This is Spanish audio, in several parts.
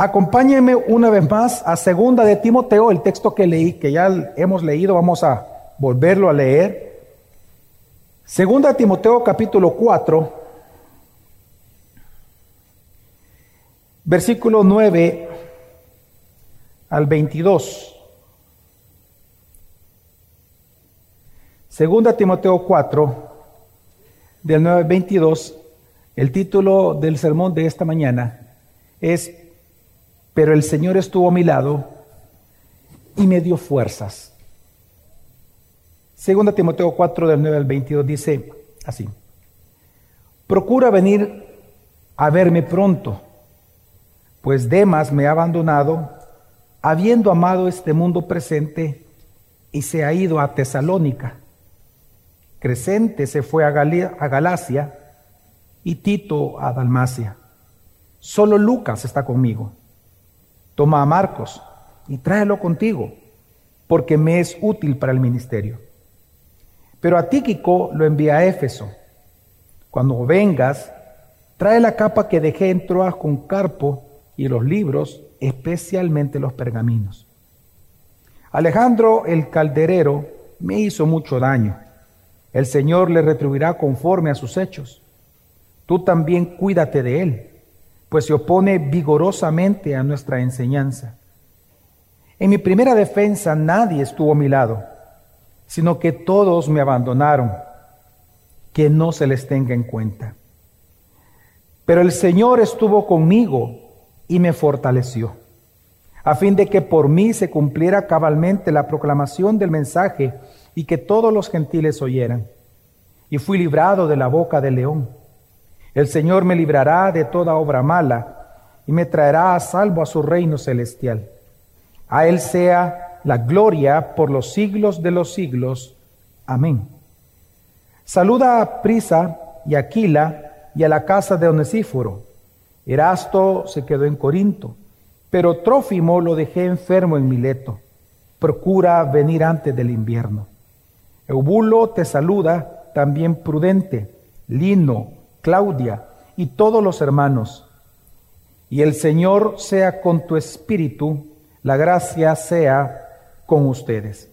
Acompáñenme una vez más a Segunda de Timoteo, el texto que leí, que ya hemos leído, vamos a volverlo a leer. Segunda de Timoteo capítulo 4, versículo 9 al 22. Segunda Timoteo 4, del 9 al 22, el título del sermón de esta mañana es pero el Señor estuvo a mi lado y me dio fuerzas. Segunda Timoteo 4 del 9 al 22 dice así, procura venir a verme pronto, pues Demas me ha abandonado, habiendo amado este mundo presente y se ha ido a Tesalónica. Crescente se fue a, a Galacia y Tito a Dalmacia. Solo Lucas está conmigo. Toma a Marcos y tráelo contigo, porque me es útil para el ministerio. Pero a Tíquico lo envía a Éfeso. Cuando vengas, trae la capa que dejé en Troas con Carpo y los libros, especialmente los pergaminos. Alejandro el calderero me hizo mucho daño. El Señor le retribuirá conforme a sus hechos. Tú también cuídate de él pues se opone vigorosamente a nuestra enseñanza. En mi primera defensa nadie estuvo a mi lado, sino que todos me abandonaron, que no se les tenga en cuenta. Pero el Señor estuvo conmigo y me fortaleció, a fin de que por mí se cumpliera cabalmente la proclamación del mensaje y que todos los gentiles oyeran. Y fui librado de la boca del león. El Señor me librará de toda obra mala y me traerá a salvo a su reino celestial. A Él sea la gloria por los siglos de los siglos. Amén. Saluda a Prisa y Aquila y a la casa de Onesíforo. Erasto se quedó en Corinto, pero Trófimo lo dejé enfermo en Mileto. Procura venir antes del invierno. Eubulo te saluda, también prudente. Lino, Claudia y todos los hermanos. Y el Señor sea con tu espíritu, la gracia sea con ustedes.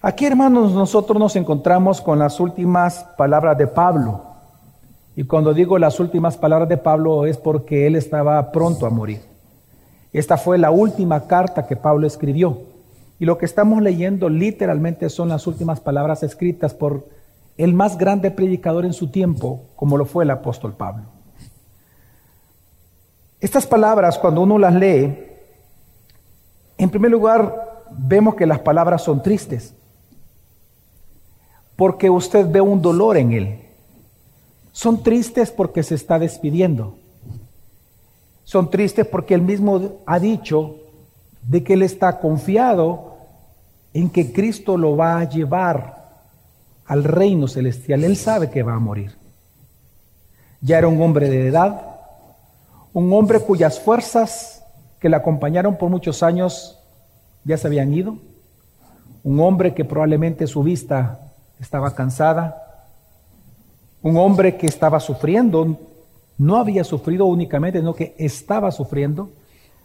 Aquí, hermanos, nosotros nos encontramos con las últimas palabras de Pablo. Y cuando digo las últimas palabras de Pablo es porque él estaba pronto a morir. Esta fue la última carta que Pablo escribió. Y lo que estamos leyendo literalmente son las últimas palabras escritas por el más grande predicador en su tiempo, como lo fue el apóstol Pablo. Estas palabras, cuando uno las lee, en primer lugar, vemos que las palabras son tristes, porque usted ve un dolor en él. Son tristes porque se está despidiendo. Son tristes porque él mismo ha dicho de que él está confiado en que Cristo lo va a llevar al reino celestial. Él sabe que va a morir. Ya era un hombre de edad, un hombre cuyas fuerzas que le acompañaron por muchos años ya se habían ido, un hombre que probablemente su vista estaba cansada, un hombre que estaba sufriendo, no había sufrido únicamente, sino que estaba sufriendo,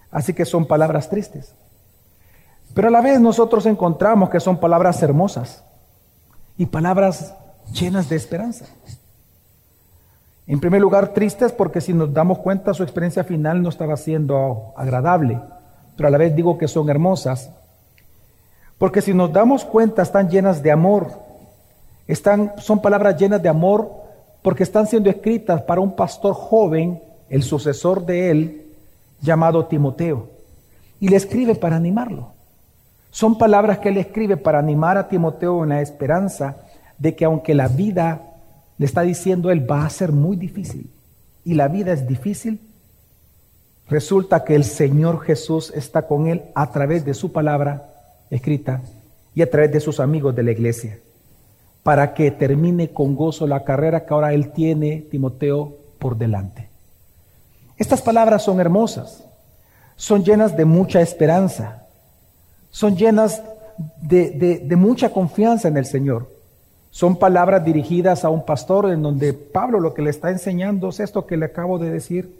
así que son palabras tristes. Pero a la vez nosotros encontramos que son palabras hermosas y palabras llenas de esperanza. En primer lugar, tristes porque si nos damos cuenta su experiencia final no estaba siendo agradable, pero a la vez digo que son hermosas, porque si nos damos cuenta están llenas de amor, están, son palabras llenas de amor porque están siendo escritas para un pastor joven, el sucesor de él, llamado Timoteo, y le escribe para animarlo. Son palabras que él escribe para animar a Timoteo en la esperanza de que aunque la vida, le está diciendo él, va a ser muy difícil, y la vida es difícil, resulta que el Señor Jesús está con él a través de su palabra escrita y a través de sus amigos de la iglesia, para que termine con gozo la carrera que ahora él tiene, Timoteo, por delante. Estas palabras son hermosas, son llenas de mucha esperanza son llenas de, mucha confianza en el Señor. Son palabras dirigidas a un pastor en donde Pablo lo que le está enseñando es esto que le acabo de decir.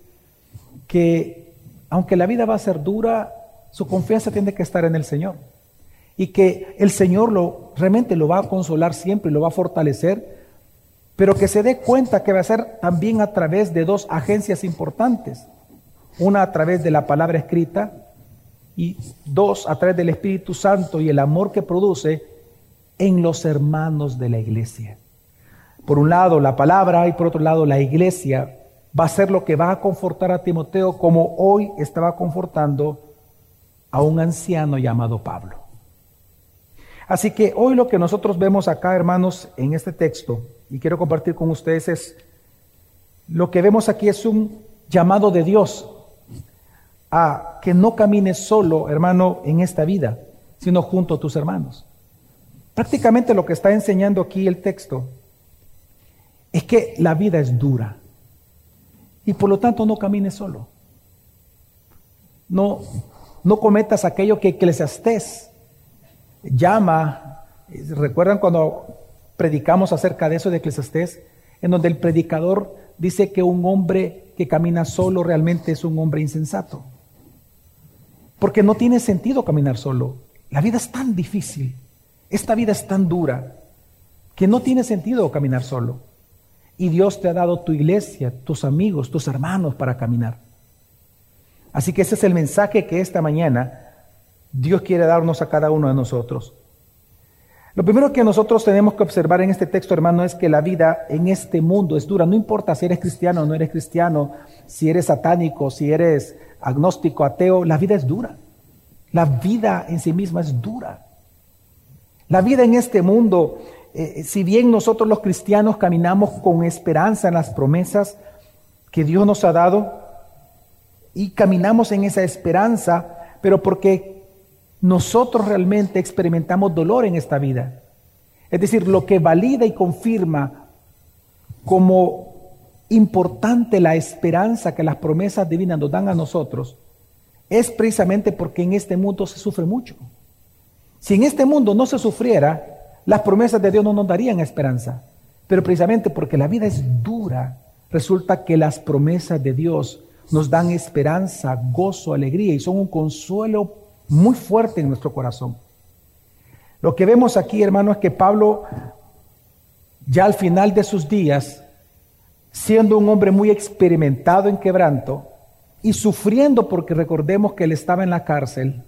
que aunque la vida va a ser dura, su confianza tiene que estar en el Señor. Y que el Señor lo, realmente lo va a consolar siempre y lo va a fortalecer, pero que se dé cuenta que va a ser también a través de dos agencias importantes. Una a través de la palabra escrita y dos a través del Espíritu Santo y el amor que produce en los hermanos de la iglesia. Por un lado la palabra y por otro lado la iglesia va a ser lo que va a confortar a Timoteo como hoy estaba confortando a un anciano llamado Pablo. Así que hoy lo que nosotros vemos acá, hermanos, en este texto, y quiero compartir con ustedes es, lo que vemos aquí es un llamado de Dios a que no camines solo, hermano, en esta vida, sino junto a tus hermanos. Prácticamente lo que está enseñando aquí el texto es que la vida es dura y por lo tanto no camines solo. No, no cometas aquello que Eclesiastés llama, recuerdan cuando predicamos acerca de eso de Eclesiastés, en donde el predicador dice que un hombre que camina solo realmente es un hombre insensato. Porque no tiene sentido caminar solo. La vida es tan difícil, esta vida es tan dura, que no tiene sentido caminar solo. Y Dios te ha dado tu iglesia, tus amigos, tus hermanos para caminar. Así que ese es el mensaje que esta mañana Dios quiere darnos a cada uno de nosotros. Lo primero que nosotros tenemos que observar en este texto, hermano, es que la vida en este mundo es dura. No importa si eres cristiano o no eres cristiano, si eres satánico, si eres agnóstico, ateo, la vida es dura. La vida en sí misma es dura. La vida en este mundo eh, si bien nosotros los cristianos caminamos con esperanza en las promesas que Dios nos ha dado y caminamos en esa esperanza, pero porque nosotros realmente experimentamos dolor en esta vida. Es decir, lo que valida y confirma como importante la esperanza que las promesas divinas nos dan a nosotros es precisamente porque en este mundo se sufre mucho. Si en este mundo no se sufriera, las promesas de Dios no nos darían esperanza. Pero precisamente porque la vida es dura, resulta que las promesas de Dios nos dan esperanza, gozo, alegría y son un consuelo muy fuerte en nuestro corazón. Lo que vemos aquí, hermano, es que Pablo, ya al final de sus días, siendo un hombre muy experimentado en quebranto y sufriendo porque recordemos que él estaba en la cárcel,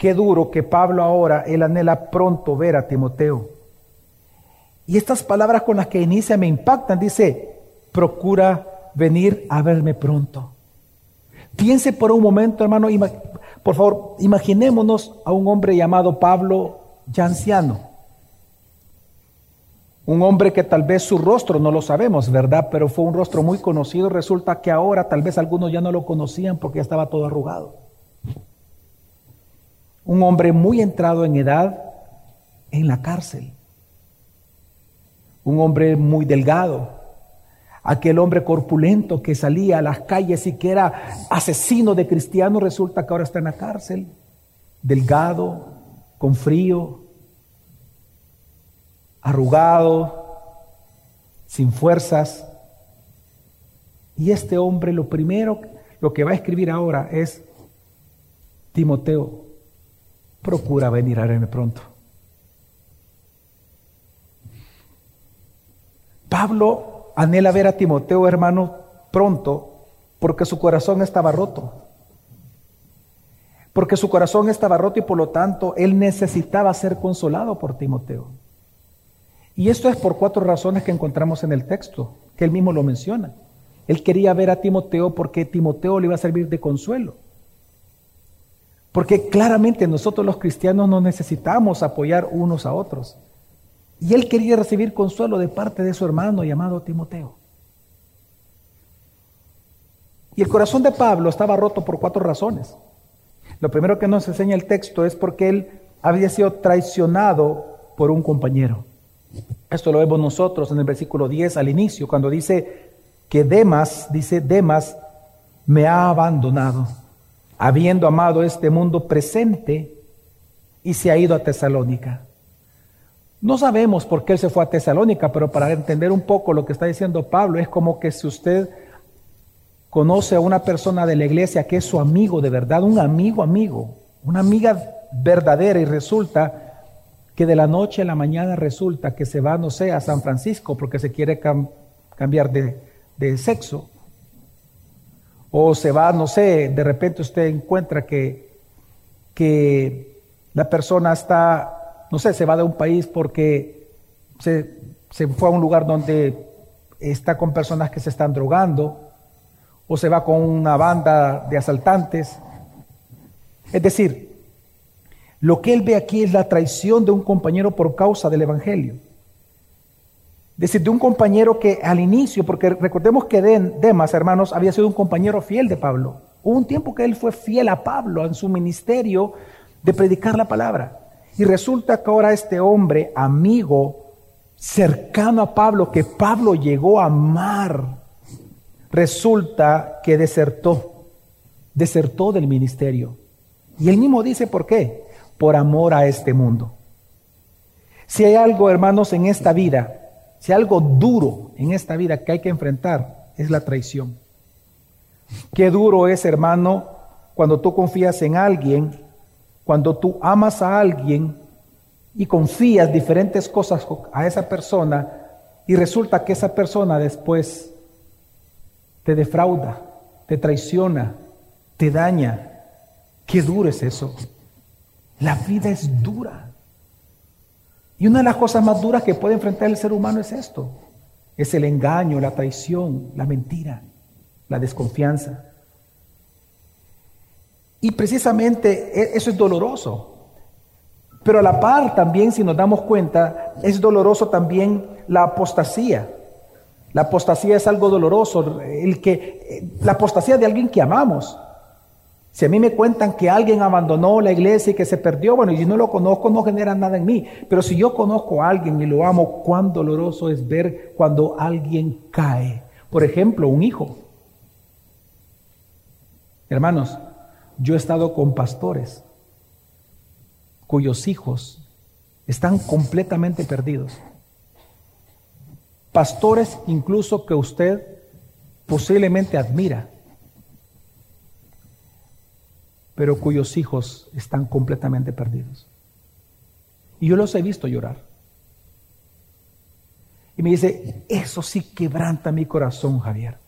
Qué duro que Pablo ahora, él anhela pronto ver a Timoteo. Y estas palabras con las que inicia me impactan. Dice, procura venir a verme pronto. Piense por un momento, hermano, por favor, imaginémonos a un hombre llamado Pablo, ya anciano. Un hombre que tal vez su rostro no lo sabemos, ¿verdad? Pero fue un rostro muy conocido. Resulta que ahora tal vez algunos ya no lo conocían porque ya estaba todo arrugado. Un hombre muy entrado en edad en la cárcel, un hombre muy delgado, aquel hombre corpulento que salía a las calles y que era asesino de cristianos, resulta que ahora está en la cárcel, delgado, con frío, arrugado, sin fuerzas. Y este hombre lo primero, lo que va a escribir ahora es, Timoteo, procura venir a verme pronto. Pablo anhela ver a Timoteo, hermano, pronto, porque su corazón estaba roto. Porque su corazón estaba roto y por lo tanto él necesitaba ser consolado por Timoteo. Y esto es por cuatro razones que encontramos en el texto, que él mismo lo menciona. Él quería ver a Timoteo porque Timoteo le iba a servir de consuelo. Porque claramente nosotros los cristianos nos necesitamos apoyar unos a otros. Y él quería recibir consuelo de parte de su hermano llamado Timoteo. Y el corazón de Pablo estaba roto por cuatro razones. Lo primero que nos enseña el texto es porque él había sido traicionado por un compañero. Esto lo vemos nosotros en el versículo 10 al inicio, cuando dice que Demas, dice Demas, me ha abandonado habiendo amado este mundo presente y se ha ido a Tesalónica. No sabemos por qué él se fue a Tesalónica, pero para entender un poco lo que está diciendo Pablo, es como que si usted conoce a una persona de la iglesia que es su amigo de verdad, un amigo amigo, una amiga verdadera y resulta que de la noche a la mañana resulta que se va, no sé, a San Francisco porque se quiere cambiar de, de sexo. O se va, no sé, de repente usted encuentra que, que la persona está, no sé, se va de un país porque se, se fue a un lugar donde está con personas que se están drogando, o se va con una banda de asaltantes. Es decir, lo que él ve aquí es la traición de un compañero por causa del Evangelio. Es decir, de un compañero que al inicio, porque recordemos que Demas, hermanos, había sido un compañero fiel de Pablo. Hubo un tiempo que él fue fiel a Pablo en su ministerio de predicar la palabra. Y resulta que ahora este hombre, amigo, cercano a Pablo, que Pablo llegó a amar, resulta que desertó, desertó del ministerio. Y él mismo dice, ¿por qué? Por amor a este mundo. Si hay algo, hermanos, en esta vida, si hay algo duro en esta vida que hay que enfrentar, es la traición. Qué duro es, hermano, cuando tú confías en alguien, cuando tú amas a alguien y confías diferentes cosas a esa persona y resulta que esa persona después te defrauda, te traiciona, te daña. Qué duro es eso. La vida es dura. Y una de las cosas más duras que puede enfrentar el ser humano es esto. Es el engaño, la traición, la mentira, la desconfianza. Y precisamente e, eso es doloroso. Pero a la par también, si nos damos cuenta, es doloroso también la apostasía. La apostasía es algo doloroso, el que, la apostasía de alguien que amamos. Si a mí me cuentan que alguien abandonó la iglesia y que se perdió, bueno, yo no lo conozco, no genera nada en mí. Pero si yo conozco a alguien y lo amo, cuán doloroso es ver cuando alguien cae. Por ejemplo, un hijo. Hermanos, yo he estado con pastores cuyos hijos están completamente perdidos. Pastores incluso que usted posiblemente admira, pero cuyos hijos están completamente perdidos. Y yo los he visto llorar. Y me dice, eso sí quebranta mi corazón, Javier.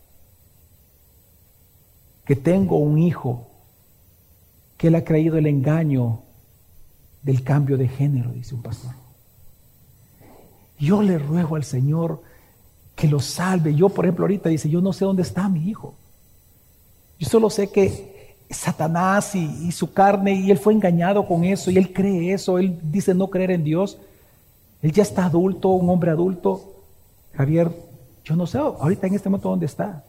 Que tengo un hijo que él ha creído el engaño del cambio de género, dice un pastor. Yo le ruego al Señor que lo salve. Yo, por ejemplo, ahorita dice, yo no sé dónde está mi hijo. Yo solo sé que Satanás y, su carne, y él fue engañado con eso, y él cree eso, él dice no creer en Dios. Él ya está adulto, un hombre adulto. Javier, yo no sé ahorita en este momento dónde está.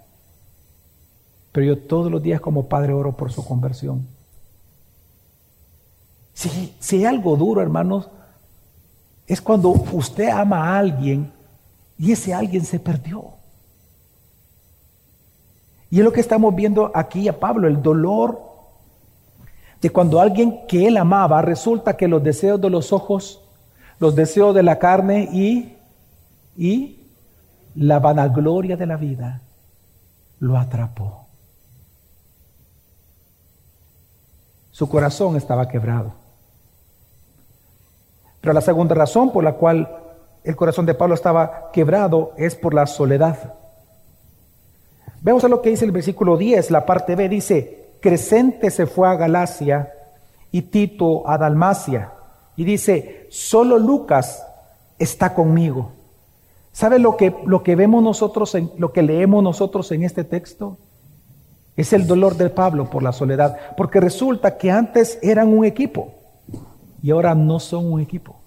Pero yo todos los días como padre oro por su conversión. Si, hay algo duro, hermanos, es cuando usted ama a alguien y ese alguien se perdió. Y es lo que estamos viendo aquí a Pablo, el dolor de cuando alguien que él amaba resulta que los deseos de los ojos, los deseos de la carne y, y la vanagloria de la vida lo atrapó. Su corazón estaba quebrado. Pero la segunda razón por la cual el corazón de Pablo estaba quebrado es por la soledad. Vemos a lo que dice el versículo 10, la parte B, dice, Crescente se fue a Galacia y Tito a Dalmacia. Y dice, solo Lucas está conmigo. ¿Sabe lo que, lo que vemos nosotros, en, lo que leemos nosotros en este texto? Es el dolor de Pablo por la soledad, porque resulta que antes eran un equipo y ahora no son un equipo.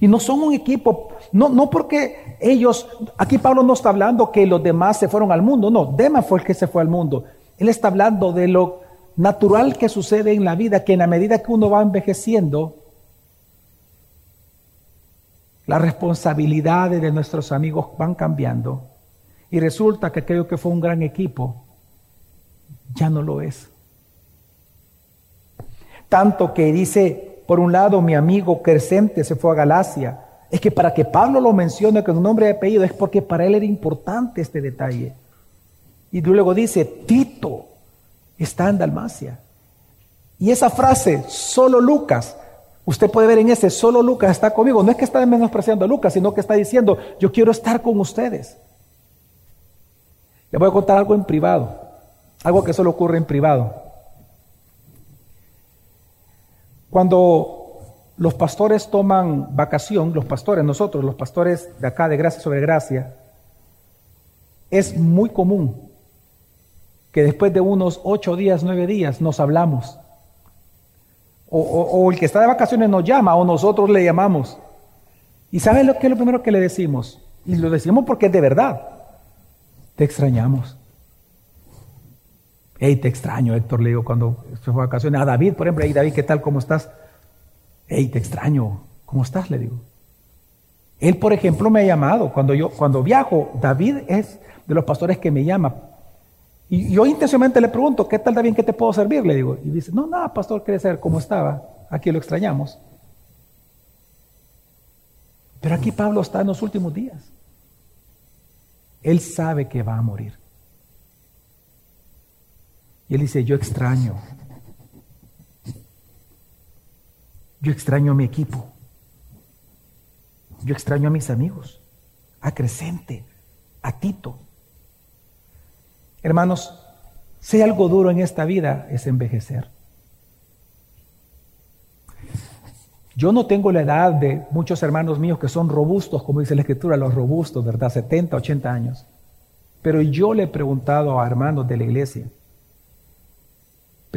Y no son un equipo, no, no porque ellos, aquí Pablo no está hablando que los demás se fueron al mundo, no, Demas fue el que se fue al mundo. Él está hablando de lo natural que sucede en la vida, que en la medida que uno va envejeciendo, las responsabilidades de nuestros amigos van cambiando. Y resulta que aquello que fue un gran equipo ya no lo es. Tanto que dice por un lado, mi amigo Crescente se fue a Galacia. Es que para que Pablo lo mencione con un nombre y apellido es porque para él era importante este detalle. Y luego dice, Tito está en Dalmacia. Y esa frase, solo Lucas, usted puede ver en ese, solo Lucas está conmigo. No es que está menospreciando a Lucas, sino que está diciendo, yo quiero estar con ustedes. Le voy a contar algo en privado, algo que solo ocurre en privado. Cuando los pastores toman vacación, los pastores, nosotros, los pastores de acá de Gracia sobre Gracia, es muy común que después de unos ocho días, nueve días nos hablamos. O, el que está de vacaciones nos llama o nosotros le llamamos. ¿Y sabes lo que es lo primero que le decimos? Y lo decimos porque es de verdad. Te extrañamos. Hey, te extraño, Héctor, le digo cuando se fue de vacaciones. A David, por ejemplo, hey David, ¿qué tal? ¿Cómo estás? Hey, te extraño. ¿Cómo estás? Le digo. Él, por ejemplo, me ha llamado. Cuando yo, cuando viajo, David es de los pastores que me llama. Y yo intencionalmente le pregunto, ¿qué tal David? ¿Qué te puedo servir? Le digo. Y dice, no, nada, pastor, quiere saber cómo estaba. Aquí lo extrañamos. Pero aquí Pablo está en los últimos días. Él sabe que va a morir. Y él dice, yo extraño. Yo extraño a mi equipo. Yo extraño a mis amigos, a Crescente, a Tito. Hermanos, si algo duro en esta vida es envejecer. Yo no tengo la edad de muchos hermanos míos que son robustos, como dice la escritura, los robustos, ¿verdad? 70, 80 años. Pero yo le he preguntado a hermanos de la iglesia,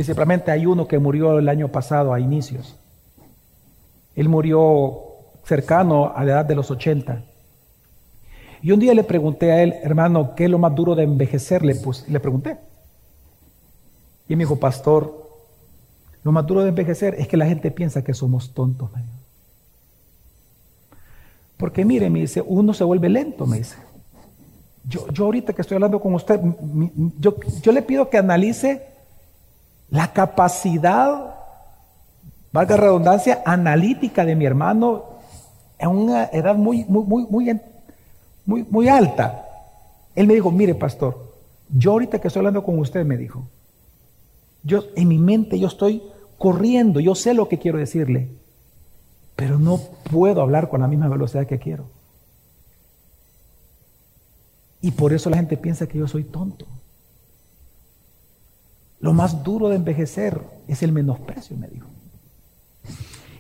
principalmente hay uno que murió el año pasado a inicios. Él murió cercano a la edad de los 80. Y un día le pregunté a él, hermano, ¿qué es lo más duro de envejecerle? Pues le pregunté. Y me dijo, pastor, lo más duro de envejecer es que la gente piensa que somos tontos. Porque mire, me dice, uno se vuelve lento, me dice. Yo, yo ahorita que estoy hablando con usted, yo, yo le pido que analice la capacidad, valga redundancia, analítica de mi hermano en una edad muy, muy, muy, muy muy, muy alta. Él me dijo, mire pastor, yo ahorita que estoy hablando con usted, me dijo, yo en mi mente yo estoy corriendo, yo sé lo que quiero decirle, pero no puedo hablar con la misma velocidad que quiero. Y por eso la gente piensa que yo soy tonto. Lo más duro de envejecer es el menosprecio, me dijo.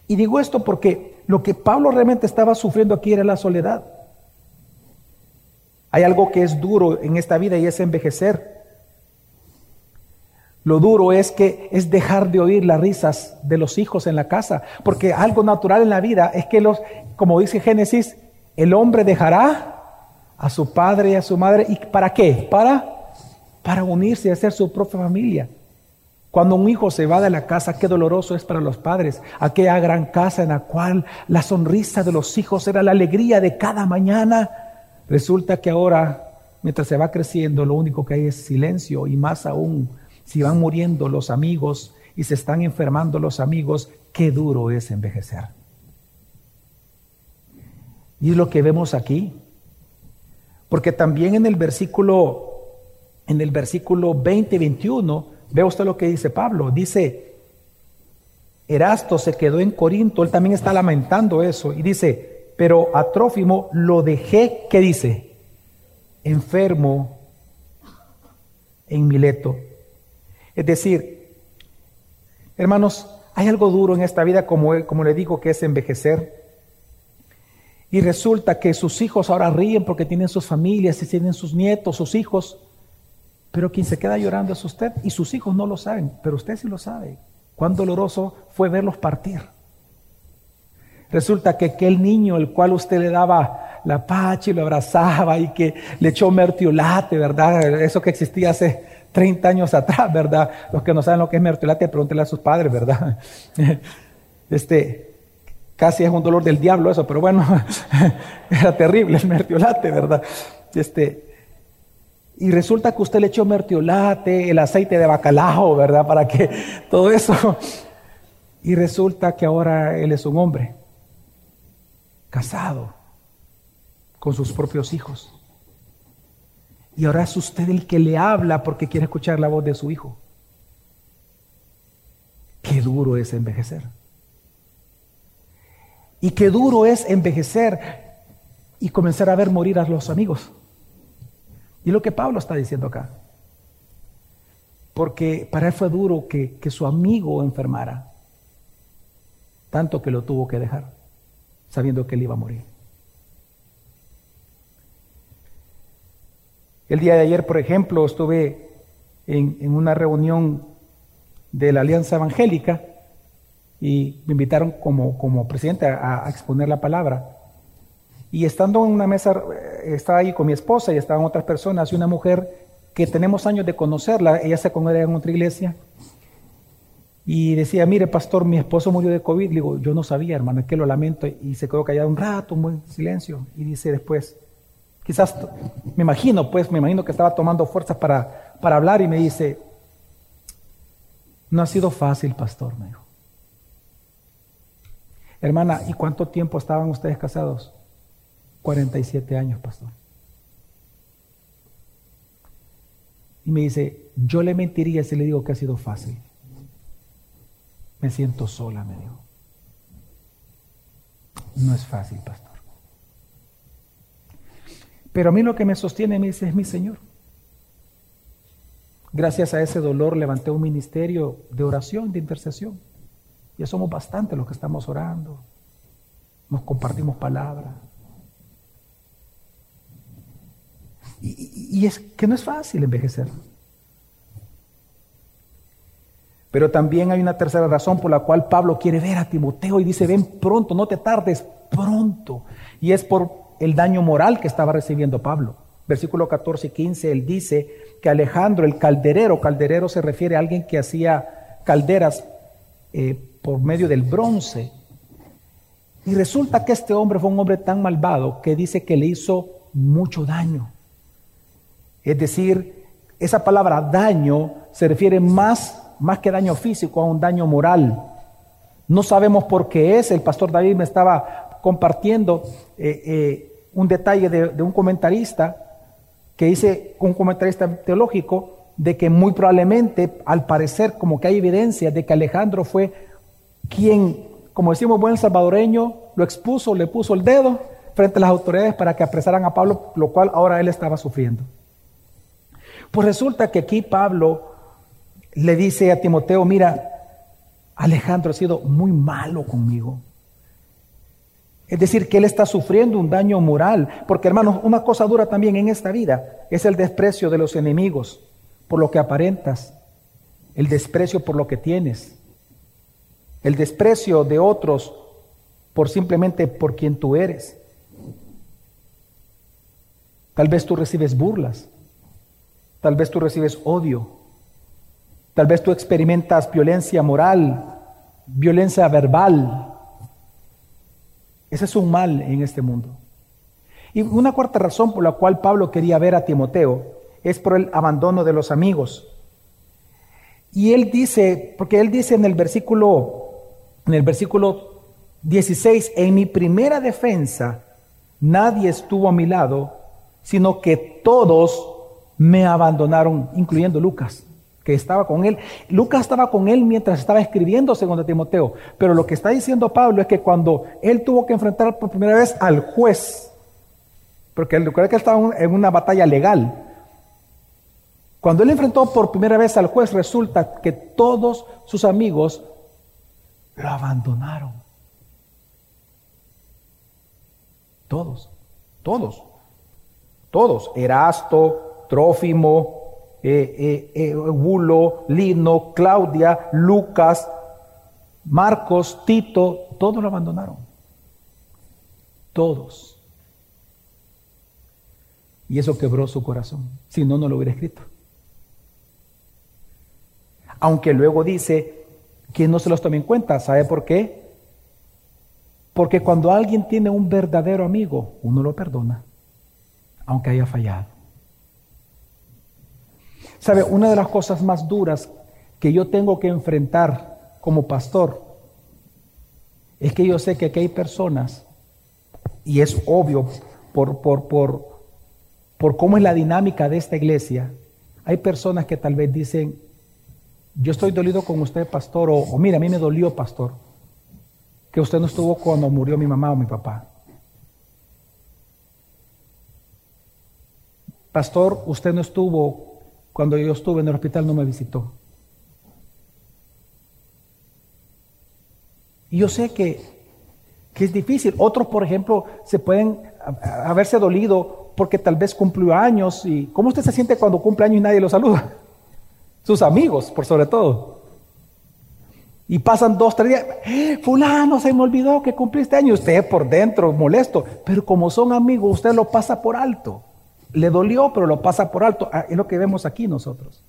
Y digo esto porque lo que Pablo realmente estaba sufriendo aquí era la soledad. Hay algo que es duro en esta vida y es envejecer. Lo duro es que es dejar de oír las risas de los hijos en la casa, porque algo natural en la vida es que los, como dice Génesis, el hombre dejará a su padre y a su madre y ¿para qué? Para para unirse y hacer su propia familia. Cuando un hijo se va de la casa, qué doloroso es para los padres. Aquella gran casa en la cual la sonrisa de los hijos era la alegría de cada mañana Resulta que ahora, mientras se va creciendo, lo único que hay es silencio y más aún, si van muriendo los amigos y se están enfermando los amigos, qué duro es envejecer. Y es lo que vemos aquí. Porque también en el versículo en el versículo 20 y 21, ve usted lo que dice Pablo, dice Erasto se quedó en Corinto, él también está lamentando eso y dice, pero a Trófimo lo dejé, ¿qué dice? Enfermo en Mileto. Es decir, hermanos, hay algo duro en esta vida, como, como le digo, que es envejecer. Y resulta que sus hijos ahora ríen porque tienen sus familias y tienen sus nietos, sus hijos. Pero quien se queda llorando es usted y sus hijos no lo saben, pero usted sí lo sabe. Cuán doloroso fue verlos partir. Resulta que aquel niño, el cual usted le daba la pacha y lo abrazaba y que le echó mertiolate, ¿verdad? Eso que existía hace 30 años atrás, ¿verdad? Los que no saben lo que es mertiolate, pregúntenle a sus padres, ¿verdad? Este, casi es un dolor del diablo eso, pero bueno, era terrible el mertiolate, ¿verdad? Este, y resulta que usted le echó mertiolate, el aceite de bacalao, ¿verdad? Para que todo eso. Y resulta que ahora él es un hombre casado con sus propios hijos. Y ahora es usted el que le habla porque quiere escuchar la voz de su hijo. Qué duro es envejecer. Y qué duro es envejecer y comenzar a ver morir a los amigos. Y lo que Pablo está diciendo acá. Porque para él fue duro que, que su amigo enfermara. Tanto que lo tuvo que dejar, sabiendo que él iba a morir. El día de ayer, por ejemplo, estuve en, una reunión de la Alianza Evangélica y me invitaron como, como presidente a, exponer la palabra. Y estando en una mesa, eh, estaba ahí con mi esposa y estaban otras personas y una mujer que tenemos años de conocerla, ella se congrega en otra iglesia y decía, mire pastor, mi esposo murió de COVID. Le digo, yo no sabía, hermano, es que lo lamento. Y se quedó callado un rato, un buen silencio. Y dice después, Quizás, me imagino, pues, me imagino que estaba tomando fuerzas para, para hablar y me dice, no ha sido fácil, pastor, me dijo. Hermana, ¿y cuánto tiempo estaban ustedes casados? 47 años, pastor. Y me dice, yo le mentiría si le digo que ha sido fácil. Me siento sola, me dijo. No es fácil, pastor. Pero a mí lo que me sostiene me dice es mi Señor. Gracias a ese dolor levanté un ministerio de oración, de intercesión. Ya somos bastantes los que estamos orando. Nos compartimos palabras. Y, es que no es fácil envejecer. Pero también hay una tercera razón por la cual Pablo quiere ver a Timoteo y dice, ven pronto, no te tardes, pronto. Y es por el daño moral que estaba recibiendo Pablo. Versículo 14 y 15, él dice que Alejandro, el calderero, calderero se refiere a alguien que hacía calderas eh, por medio del bronce. Y resulta que este hombre fue un hombre tan malvado que dice que le hizo mucho daño. Es decir, esa palabra daño se refiere más, más que daño físico a un daño moral. No sabemos por qué es. El pastor David me estaba compartiendo eh, eh, un detalle de, un comentarista que dice, un comentarista teológico, de que muy probablemente, al parecer, como que hay evidencia de que Alejandro fue quien, como decimos buen salvadoreño, lo expuso, le puso el dedo frente a las autoridades para que apresaran a Pablo, lo cual ahora él estaba sufriendo. Pues resulta que aquí Pablo le dice a Timoteo, mira, Alejandro ha sido muy malo conmigo. Es decir, que él está sufriendo un daño moral. Porque hermanos, una cosa dura también en esta vida es el desprecio de los enemigos por lo que aparentas, el desprecio por lo que tienes, el desprecio de otros por simplemente por quien tú eres. Tal vez tú recibes burlas, tal vez tú recibes odio, tal vez tú experimentas violencia moral, violencia verbal, ese es un mal en este mundo. Y una cuarta razón por la cual Pablo quería ver a Timoteo es por el abandono de los amigos. Y él dice, porque él dice en el versículo, en el versículo 16, en mi primera defensa nadie estuvo a mi lado, sino que todos me abandonaron, incluyendo Lucas que estaba con él. Lucas estaba con él mientras estaba escribiendo segundo Timoteo. Pero lo que está diciendo Pablo es que cuando él tuvo que enfrentar por primera vez al juez, porque él recuerda que estaba en una batalla legal. Cuando él enfrentó por primera vez al juez, resulta que todos sus amigos lo abandonaron. Todos, todos, todos. Erasto, Trófimo, eh, eh, eh Lino, Claudia, Lucas, Marcos, Tito, todos lo abandonaron. Todos. Y eso quebró su corazón. Si no, no lo hubiera escrito. Aunque luego dice que no se los tome en cuenta. ¿Sabe por qué? Porque cuando alguien tiene un verdadero amigo, uno lo perdona, aunque haya fallado. Sabe, una de las cosas más duras que yo tengo que enfrentar como pastor es que yo sé que aquí hay personas, y es obvio por, por, por, por cómo es la dinámica de esta iglesia, hay personas que tal vez dicen, yo estoy dolido con usted, pastor, o, o mira, a mí me dolió, pastor, que usted no estuvo cuando murió mi mamá o mi papá. Pastor, usted no estuvo cuando yo estuve en el hospital, no me visitó. Y yo sé que, que es difícil. Otros, por ejemplo, se pueden haberse dolido porque tal vez cumplió años. ¿Y cómo usted se siente cuando cumple años y nadie lo saluda? Sus amigos, por sobre todo. Y pasan dos, tres días. ¡Eh, fulano, se me olvidó que cumpliste años. Usted por dentro, molesto. Pero como son amigos, usted lo pasa por alto. Le dolió, pero lo pasa por alto. Ah, es lo que vemos aquí nosotros.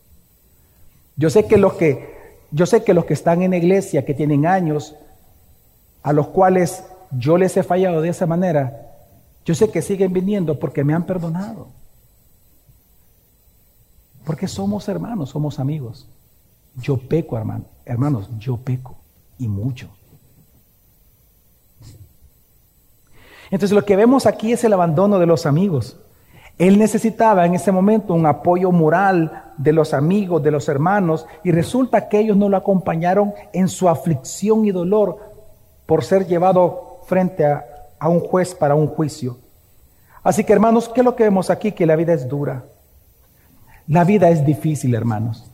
Yo sé que los que, yo sé que los que están en la iglesia, que tienen años, a los cuales yo les he fallado de esa manera, yo sé que siguen viniendo porque me han perdonado. Porque somos hermanos, somos amigos. Yo peco, hermano. Hermanos, yo peco y mucho. Entonces lo que vemos aquí es el abandono de los amigos. Él necesitaba en ese momento un apoyo moral de los amigos, de los hermanos, y resulta que ellos no lo acompañaron en su aflicción y dolor por ser llevado frente a, un juez para un juicio. Así que hermanos, ¿qué es lo que vemos aquí? Que la vida es dura. La vida es difícil, hermanos.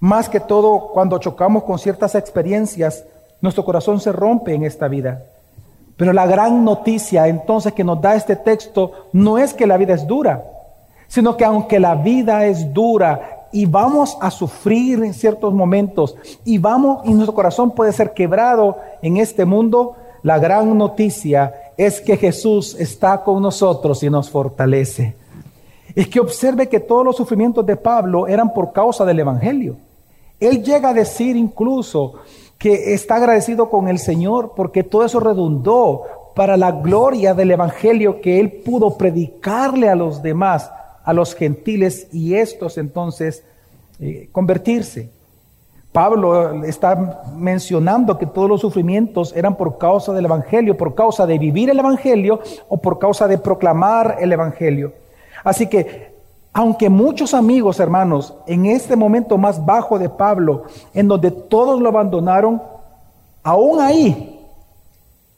Más que todo, cuando chocamos con ciertas experiencias, nuestro corazón se rompe en esta vida. Pero la gran noticia entonces que nos da este texto no es que la vida es dura, sino que aunque la vida es dura y vamos a sufrir en ciertos momentos y vamos y nuestro corazón puede ser quebrado en este mundo, la gran noticia es que Jesús está con nosotros y nos fortalece. Es que observe que todos los sufrimientos de Pablo eran por causa del Evangelio. Él llega a decir incluso que está agradecido con el Señor porque todo eso redundó para la gloria del Evangelio que él pudo predicarle a los demás, a los gentiles y estos entonces eh, convertirse. Pablo está mencionando que todos los sufrimientos eran por causa del Evangelio, por causa de vivir el Evangelio o por causa de proclamar el Evangelio. Así que aunque muchos amigos, hermanos, en este momento más bajo de Pablo, en donde todos lo abandonaron, aún ahí,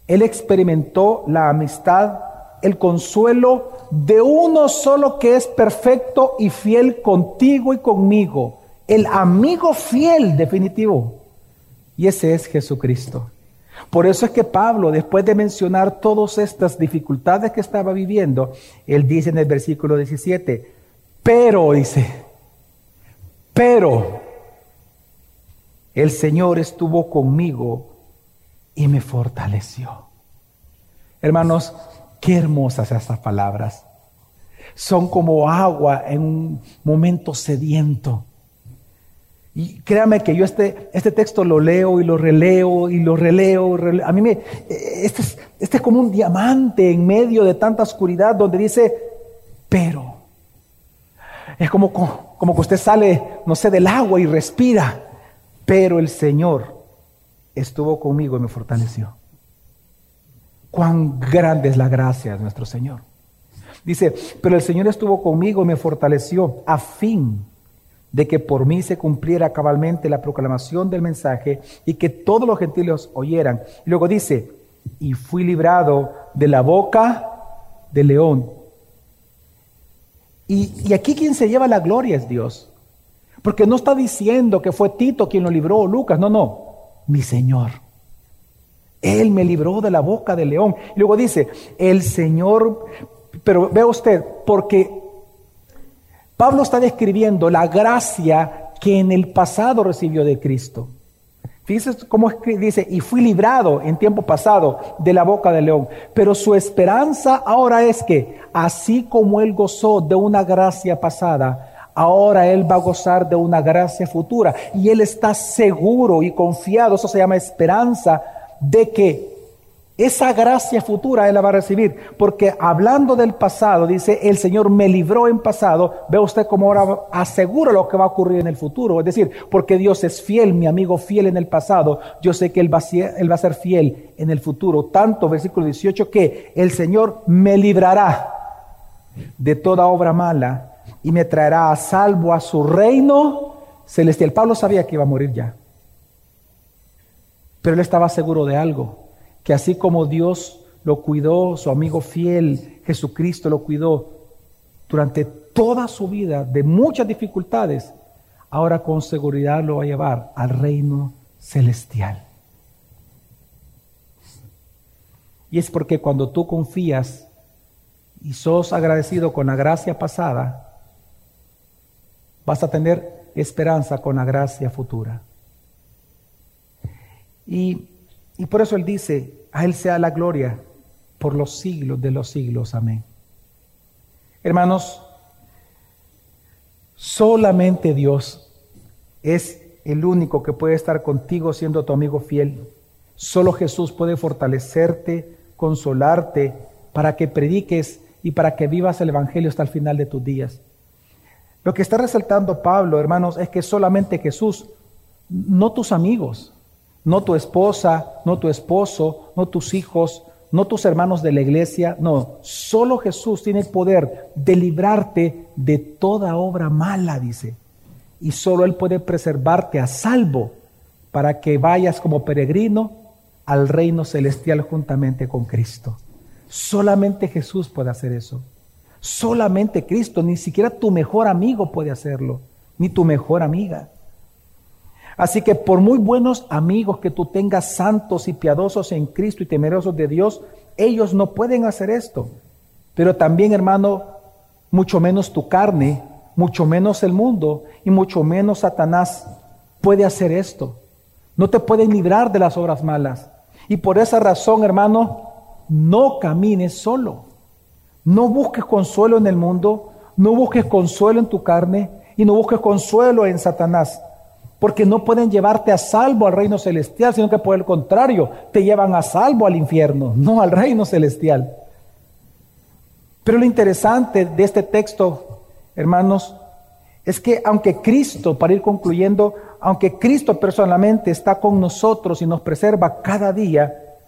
él experimentó la amistad, el consuelo de uno solo que es perfecto y fiel contigo y conmigo, el amigo fiel definitivo. Y ese es Jesucristo. Por eso es que Pablo, después de mencionar todas estas dificultades que estaba viviendo, él dice en el versículo 17, pero, dice, pero el Señor estuvo conmigo y me fortaleció. Hermanos, qué hermosas estas palabras. Son como agua en un momento sediento. Y créame que yo este, este texto lo leo y lo releo y lo releo. A mí me, este es, este es como un diamante en medio de tanta oscuridad donde dice, pero es como, como que usted sale, no sé, del agua y respira. Pero el Señor estuvo conmigo y me fortaleció. Cuán grande es la gracia de nuestro Señor. Dice, pero el Señor estuvo conmigo y me fortaleció a fin de que por mí se cumpliera cabalmente la proclamación del mensaje y que todos los gentiles oyeran. Y luego dice, y fui librado de la boca del león. Y, aquí quien se lleva la gloria es Dios. Porque no está diciendo que fue Tito quien lo libró o Lucas, no, no, mi Señor. Él me libró de la boca del león. Y luego dice, el Señor, pero vea usted, porque Pablo está describiendo la gracia que en el pasado recibió de Cristo. Fíjese cómo dice, y fui librado en tiempo pasado de la boca del león. Pero su esperanza ahora es que, así como él gozó de una gracia pasada, ahora él va a gozar de una gracia futura. Y él está seguro y confiado, eso se llama esperanza, de que esa gracia futura Él la va a recibir, porque hablando del pasado, dice, el Señor me libró en pasado, ve usted cómo ahora asegura lo que va a ocurrir en el futuro, es decir, porque Dios es fiel, mi amigo fiel en el pasado, yo sé que Él va, a ser, él va a ser fiel en el futuro, tanto versículo 18 que el Señor me librará de toda obra mala y me traerá a salvo a su reino celestial. Pablo sabía que iba a morir ya. Pero él estaba seguro de algo, que así como Dios lo cuidó, su amigo fiel, Jesucristo lo cuidó durante toda su vida de muchas dificultades, ahora con seguridad lo va a llevar al reino celestial. Y es porque cuando tú confías y sos agradecido con la gracia pasada, vas a tener esperanza con la gracia futura. Y, y por eso Él dice, a Él sea la gloria por los siglos de los siglos. Amén. Hermanos, solamente Dios es el único que puede estar contigo siendo tu amigo fiel. Solo Jesús puede fortalecerte, consolarte, para que prediques y para que vivas el Evangelio hasta el final de tus días. Lo que está resaltando Pablo, hermanos, es que solamente Jesús, no tus amigos, no tu esposa, no tu esposo, no tus hijos, no tus hermanos de la iglesia, no, solo Jesús tiene el poder de librarte de toda obra mala, dice. Y solo Él puede preservarte a salvo para que vayas como peregrino al reino celestial juntamente con Cristo. Solamente Jesús puede hacer eso. Solamente Cristo, ni siquiera tu mejor amigo puede hacerlo, ni tu mejor amiga. Así que por muy buenos amigos que tú tengas santos y piadosos en Cristo y temerosos de Dios, ellos no pueden hacer esto. Pero también, hermano, mucho menos tu carne, mucho menos el mundo y mucho menos Satanás puede hacer esto. No te pueden librar de las obras malas. Y por esa razón, hermano, no camines solo. No busques consuelo en el mundo, no busques consuelo en tu carne y no busques consuelo en Satanás porque no pueden llevarte a salvo al reino celestial, sino que por el contrario, te llevan a salvo al infierno, no al reino celestial. Pero lo interesante de este texto, hermanos, es que aunque Cristo, para ir concluyendo, aunque Cristo personalmente está con nosotros y nos preserva cada día,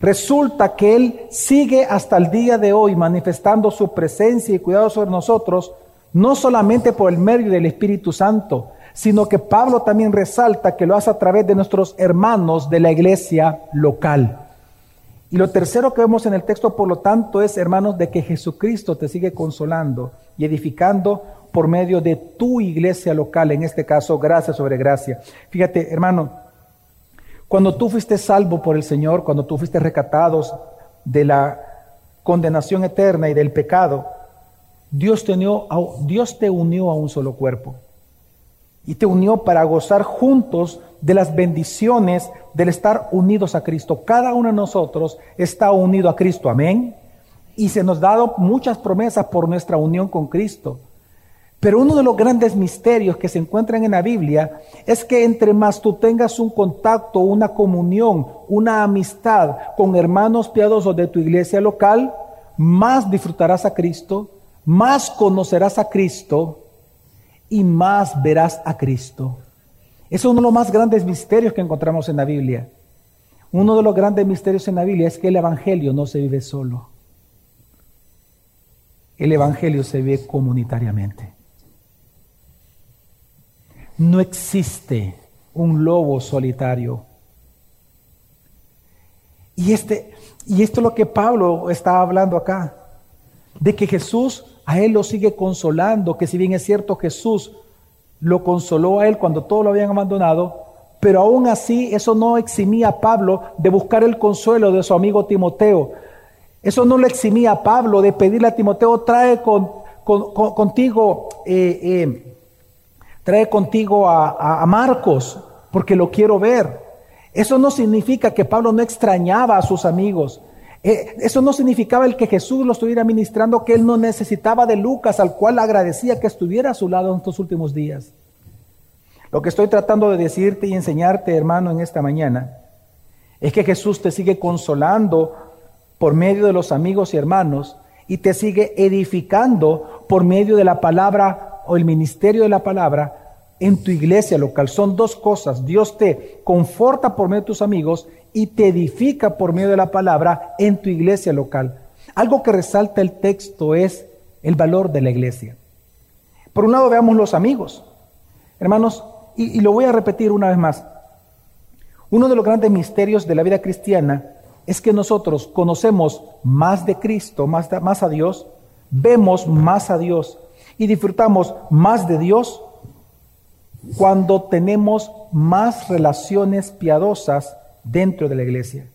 resulta que Él sigue hasta el día de hoy manifestando su presencia y cuidado sobre nosotros, no solamente por el medio del Espíritu Santo, sino que Pablo también resalta que lo hace a través de nuestros hermanos de la iglesia local. Y lo tercero que vemos en el texto, por lo tanto, es, hermanos, de que Jesucristo te sigue consolando y edificando por medio de tu iglesia local, en este caso, gracia sobre gracia. Fíjate, hermano, cuando tú fuiste salvo por el Señor, cuando tú fuiste recatados de la condenación eterna y del pecado, Dios te unió a un solo cuerpo y te unió para gozar juntos de las bendiciones del estar unidos a Cristo. Cada uno de nosotros está unido a Cristo, amén. Y se nos ha dado muchas promesas por nuestra unión con Cristo. Pero uno de los grandes misterios que se encuentran en la Biblia es que entre más tú tengas un contacto, una comunión, una amistad con hermanos piadosos de tu iglesia local, más disfrutarás a Cristo, más conocerás a Cristo y más verás a Cristo. Es uno de los más grandes misterios que encontramos en la Biblia. Uno de los grandes misterios en la Biblia es que el Evangelio no se vive solo. El Evangelio se vive comunitariamente. No existe un lobo solitario. Y, este, y esto es lo que Pablo está hablando acá, de que Jesús a él lo sigue consolando, que si bien es cierto Jesús lo consoló a él cuando todos lo habían abandonado, pero aún así eso no eximía a Pablo de buscar el consuelo de su amigo Timoteo. Eso no le eximía a Pablo de pedirle a Timoteo, trae con, contigo, eh, eh, trae contigo a, a Marcos, porque lo quiero ver. Eso no significa que Pablo no extrañaba a sus amigos. Eh, eso no significaba el que Jesús lo estuviera ministrando, que él no necesitaba de Lucas, al cual agradecía que estuviera a su lado en estos últimos días. Lo que estoy tratando de decirte y enseñarte, hermano, en esta mañana, es que Jesús te sigue consolando por medio de los amigos y hermanos y te sigue edificando por medio de la palabra o el ministerio de la palabra en tu iglesia local. Son dos cosas. Dios te conforta por medio de tus amigos y te edifica por medio de la palabra en tu iglesia local. Algo que resalta el texto es el valor de la iglesia. Por un lado veamos los amigos. Hermanos, y, lo voy a repetir una vez más. Uno de los grandes misterios de la vida cristiana es que nosotros conocemos más de Cristo, más, más a Dios, vemos más a Dios y disfrutamos más de Dios cuando tenemos más relaciones piadosas dentro de la iglesia.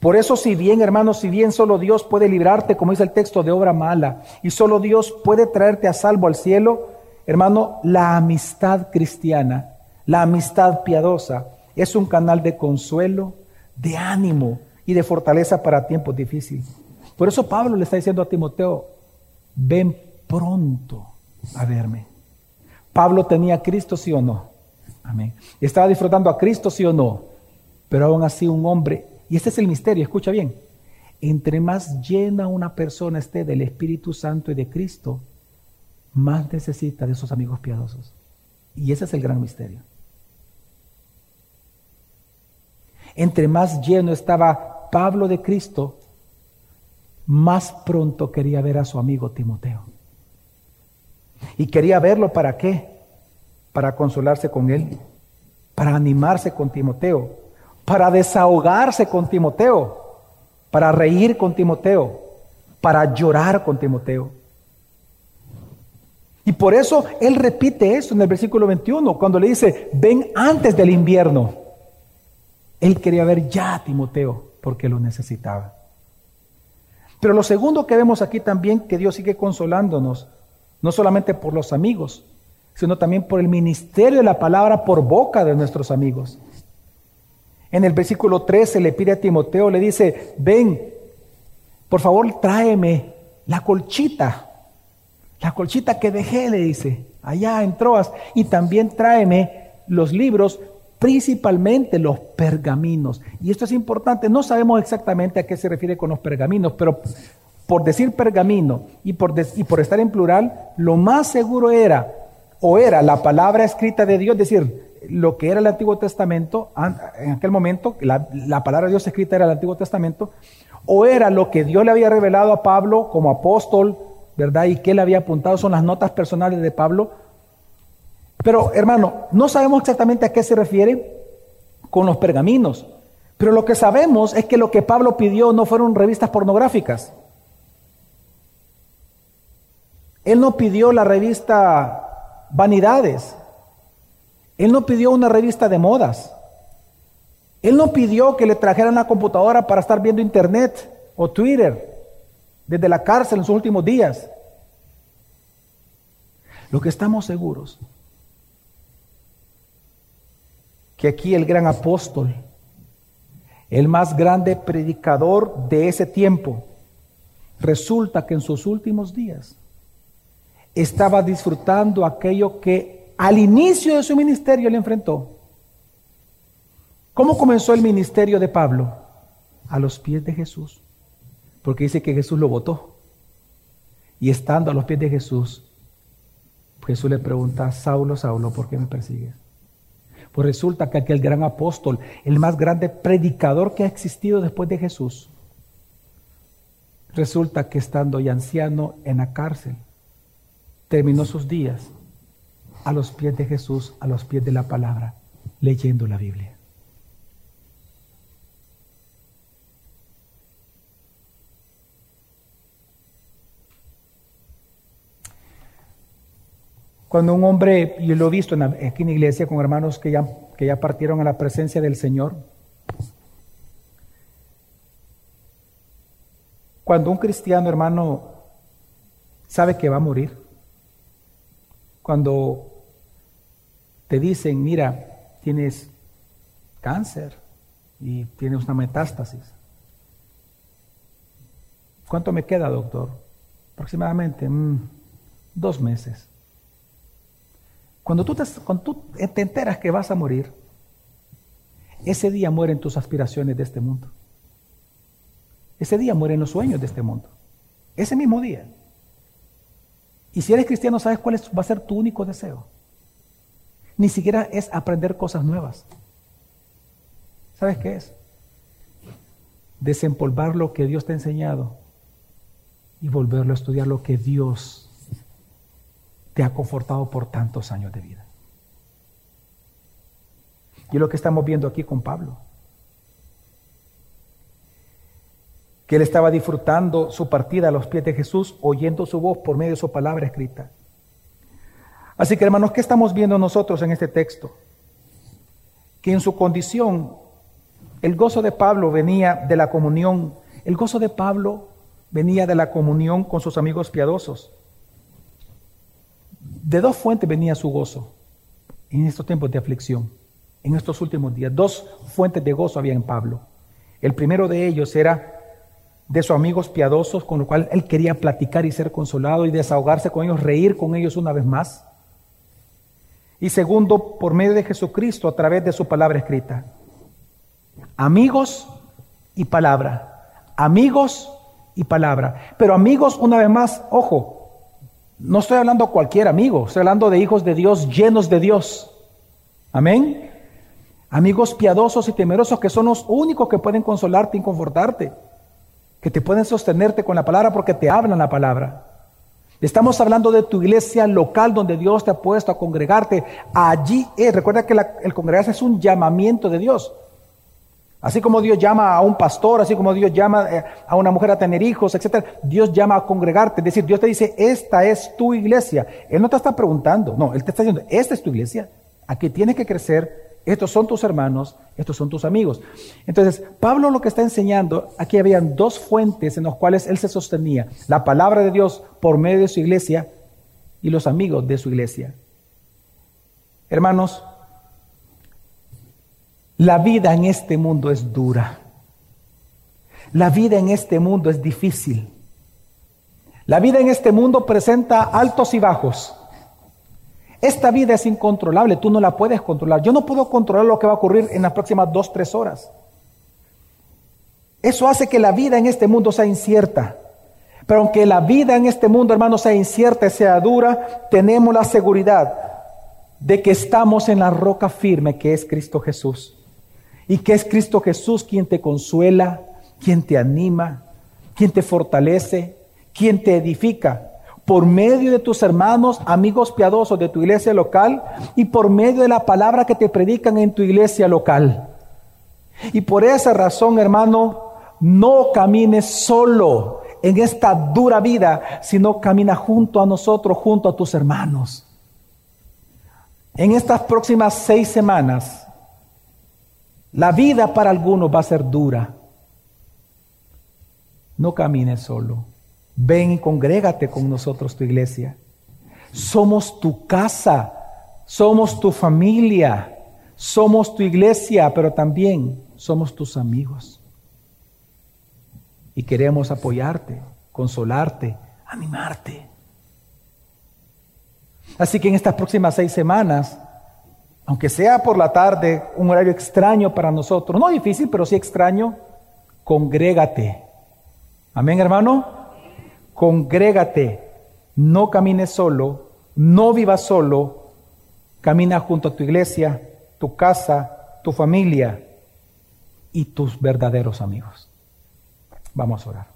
Por eso, si bien, hermanos, si bien solo Dios puede librarte, como dice el texto, de obra mala, y solo Dios puede traerte a salvo al cielo, hermano, la amistad cristiana, la amistad piadosa, es un canal de consuelo, de ánimo y de fortaleza para tiempos difíciles. Por eso Pablo le está diciendo a Timoteo, ven pronto a verme. Pablo tenía a Cristo, sí o no. Amén. Estaba disfrutando a Cristo, sí o no. Pero aún así un hombre y este es el misterio, escucha bien. Entre más llena una persona esté del Espíritu Santo y de Cristo, más necesita de esos amigos piadosos. Y ese es el gran misterio. Entre más lleno estaba Pablo de Cristo, más pronto quería ver a su amigo Timoteo. Y quería verlo para qué? Para consolarse con él, para animarse con Timoteo, para desahogarse con Timoteo, para reír con Timoteo, para llorar con Timoteo. Y por eso él repite eso en el versículo 21, cuando le dice, ven antes del invierno. Él quería ver ya a Timoteo porque lo necesitaba. Pero lo segundo que vemos aquí también, que Dios sigue consolándonos, no solamente por los amigos, sino también por el ministerio de la palabra por boca de nuestros amigos. En el versículo 13 le pide a Timoteo, le dice, ven, por favor tráeme la colchita, la colchita que dejé, le dice, allá en Troas, y también tráeme los libros, principalmente los pergaminos. Y esto es importante, no sabemos exactamente a qué se refiere con los pergaminos, pero por decir pergamino y por, y por estar en plural, lo más seguro era, o era la palabra escrita de Dios, decir, lo que era el Antiguo Testamento, en aquel momento, la, palabra de Dios escrita era el Antiguo Testamento, o era lo que Dios le había revelado a Pablo como apóstol, ¿verdad? Y que le había apuntado, son las notas personales de Pablo. Pero hermano, no sabemos exactamente a qué se refiere con los pergaminos, pero lo que sabemos es que lo que Pablo pidió no fueron revistas pornográficas. Él no pidió la revista Vanidades. Él no pidió una revista de modas. Él no pidió que le trajeran una computadora para estar viendo internet o Twitter desde la cárcel en sus últimos días. Lo que estamos seguros, que aquí el gran apóstol, el más grande predicador de ese tiempo, resulta que en sus últimos días estaba disfrutando aquello que al inicio de su ministerio le enfrentó. ¿Cómo comenzó el ministerio de Pablo? A los pies de Jesús. Porque dice que Jesús lo votó. Y estando a los pies de Jesús, Jesús le pregunta, Saulo, Saulo, ¿por qué me persigues? Pues resulta que aquel gran apóstol, el más grande predicador que ha existido después de Jesús, resulta que estando ya anciano en la cárcel, terminó sus días a los pies de Jesús, a los pies de la palabra, leyendo la Biblia. Cuando un hombre, yo lo he visto aquí en la iglesia con hermanos que ya, que ya partieron a la presencia del Señor, cuando un cristiano hermano sabe que va a morir, cuando te dicen, mira, tienes cáncer y tienes una metástasis. ¿Cuánto me queda, doctor? Aproximadamente mm, dos meses. Cuando tú, te, cuando tú te enteras que vas a morir, ese día mueren tus aspiraciones de este mundo. Ese día mueren los sueños de este mundo. Ese mismo día. Y si eres cristiano, ¿sabes cuál va a ser tu único deseo? Ni siquiera es aprender cosas nuevas. ¿Sabes qué es? Desempolvar lo que Dios te ha enseñado y volverlo a estudiar lo que Dios te ha confortado por tantos años de vida. Y es lo que estamos viendo aquí con Pablo. Que él estaba disfrutando su partida a los pies de Jesús, oyendo su voz por medio de su palabra escrita. Así que hermanos, ¿qué estamos viendo nosotros en este texto? Que en su condición, el gozo de Pablo venía de la comunión, el gozo de Pablo venía de la comunión con sus amigos piadosos. De dos fuentes venía su gozo en estos tiempos de aflicción, en estos últimos días. Dos fuentes de gozo había en Pablo. El primero de ellos era de sus amigos piadosos, con lo cual él quería platicar y ser consolado y desahogarse con ellos, reír con ellos una vez más. Y segundo, por medio de Jesucristo a través de su palabra escrita. Amigos y palabra. Amigos y palabra. Pero amigos, una vez más, ojo, no estoy hablando a cualquier amigo, estoy hablando de hijos de Dios llenos de Dios. Amén. Amigos piadosos y temerosos que son los únicos que pueden consolarte y confortarte, que te pueden sostenerte con la palabra porque te hablan la palabra. Estamos hablando de tu iglesia local donde Dios te ha puesto a congregarte. Allí es, recuerda que el congregarse es un llamamiento de Dios. Así como Dios llama a un pastor, así como Dios llama eh, a una mujer a tener hijos, etc. Dios llama a congregarte. Es decir, Dios te dice, esta es tu iglesia. Él no te está preguntando, no, Él te está diciendo, esta es tu iglesia. Aquí tienes que crecer. Estos son tus hermanos, estos son tus amigos. Entonces, Pablo lo que está enseñando, aquí habían dos fuentes en las cuales él se sostenía. La palabra de Dios por medio de su iglesia y los amigos de su iglesia. Hermanos, la vida en este mundo es dura. La vida en este mundo es difícil. La vida en este mundo presenta altos y bajos. Esta vida es incontrolable, tú no la puedes controlar. Yo no puedo controlar lo que va a ocurrir en las próximas dos, tres horas. Eso hace que la vida en este mundo sea incierta. Pero aunque la vida en este mundo, hermano, sea incierta y sea dura, tenemos la seguridad de que estamos en la roca firme que es Cristo Jesús y que es Cristo Jesús quien te consuela, quien te anima, quien te fortalece, quien te edifica por medio de tus hermanos, amigos piadosos de tu iglesia local y por medio de la palabra que te predican en tu iglesia local. Y por esa razón, hermano, no camines solo en esta dura vida, sino camina junto a nosotros, junto a tus hermanos. En estas próximas seis semanas, la vida para algunos va a ser dura. No camines solo. Ven y congrégate con nosotros, tu iglesia. Somos tu casa, somos tu familia, somos tu iglesia, pero también somos tus amigos. Y queremos apoyarte, consolarte, animarte. Así que en estas próximas seis semanas aunque sea por la tarde, un horario extraño para nosotros, no difícil, pero sí extraño, congrégate. Amén, hermano. Congrégate. No camines solo, no vivas solo, camina junto a tu iglesia, tu casa, tu familia y tus verdaderos amigos. Vamos a orar.